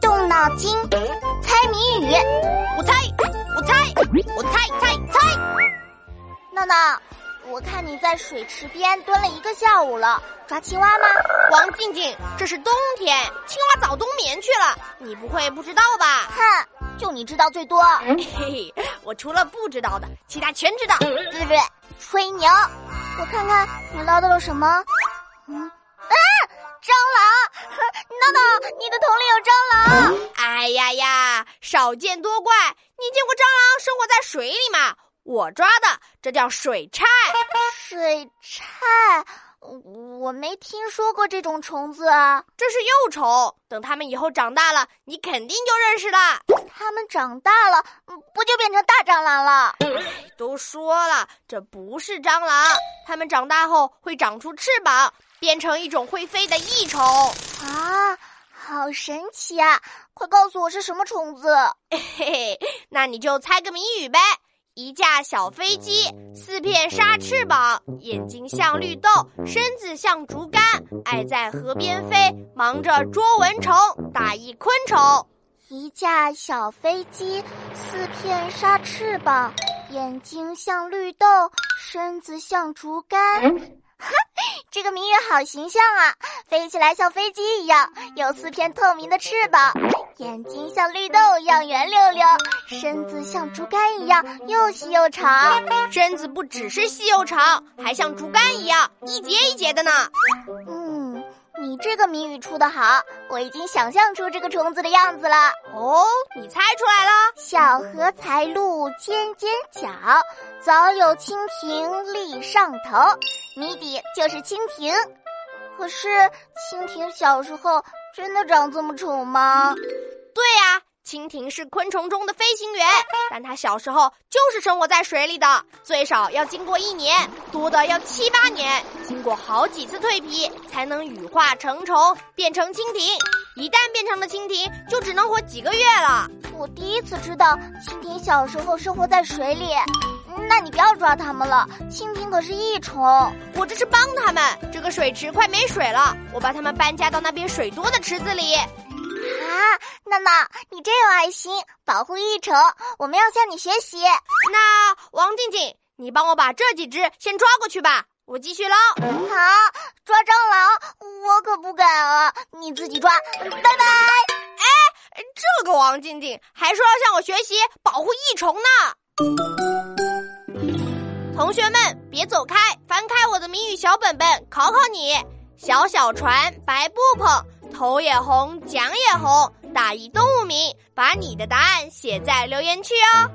动脑筋，猜谜语。我猜，我猜，我猜猜猜。闹闹，我看你在水池边蹲了一个下午了，抓青蛙吗？王静静，这是冬天，青蛙早冬眠去了，你不会不知道吧？哼，就你知道最多。嘿嘿，我除了不知道的，其他全知道。对不对？吹牛。我看看你捞到了什么？嗯！闹闹，你的桶里有蟑螂！哎呀呀，少见多怪！你见过蟑螂生活在水里吗？我抓的，这叫水菜。水菜，我没听说过这种虫子啊。这是幼虫，等它们以后长大了，你肯定就认识了。它们长大了，不就变成大蟑螂了？都说了，这不是蟑螂，它们长大后会长出翅膀，变成一种会飞的益虫。啊，好神奇啊！快告诉我是什么虫子？嘿嘿，那你就猜个谜语呗。一架小飞机，四片纱翅膀，眼睛像绿豆，身子像竹竿，爱在河边飞，忙着捉蚊虫，打一昆虫。一架小飞机，四片纱翅膀，眼睛像绿豆，身子像竹竿。哈，这个谜语好形象啊！飞起来像飞机一样，有四片透明的翅膀，眼睛像绿豆一样圆溜溜，身子像竹竿一样又细又长。身子不只是细又长，还像竹竿一样一节一节的呢。嗯，你这个谜语出的好，我已经想象出这个虫子的样子了。哦，你猜出来了？小荷才露尖尖角，早有蜻蜓立上头。谜底就是蜻蜓，可是蜻蜓小时候真的长这么丑吗？对呀，蜻蜓是昆虫中的飞行员，但它小时候就是生活在水里的，最少要经过一年，多的要七八年，经过好几次蜕皮才能羽化成虫变成蜻蜓。一旦变成了蜻蜓，就只能活几个月了。我第一次知道蜻蜓小时候生活在水里。那你不要抓它们了，蜻蜓可是益虫。我这是帮它们。这个水池快没水了，我把它们搬家到那边水多的池子里。啊，娜娜，你真有爱心，保护益虫，我们要向你学习。那王静静，你帮我把这几只先抓过去吧，我继续捞。好，抓蟑螂我可不敢啊，你自己抓。拜拜。哎，这个王静静还说要向我学习保护益虫呢。同学们，别走开！翻开我的谜语小本本，考考你：小小船，白布篷，头也红，桨也红，打一动物名，把你的答案写在留言区哦。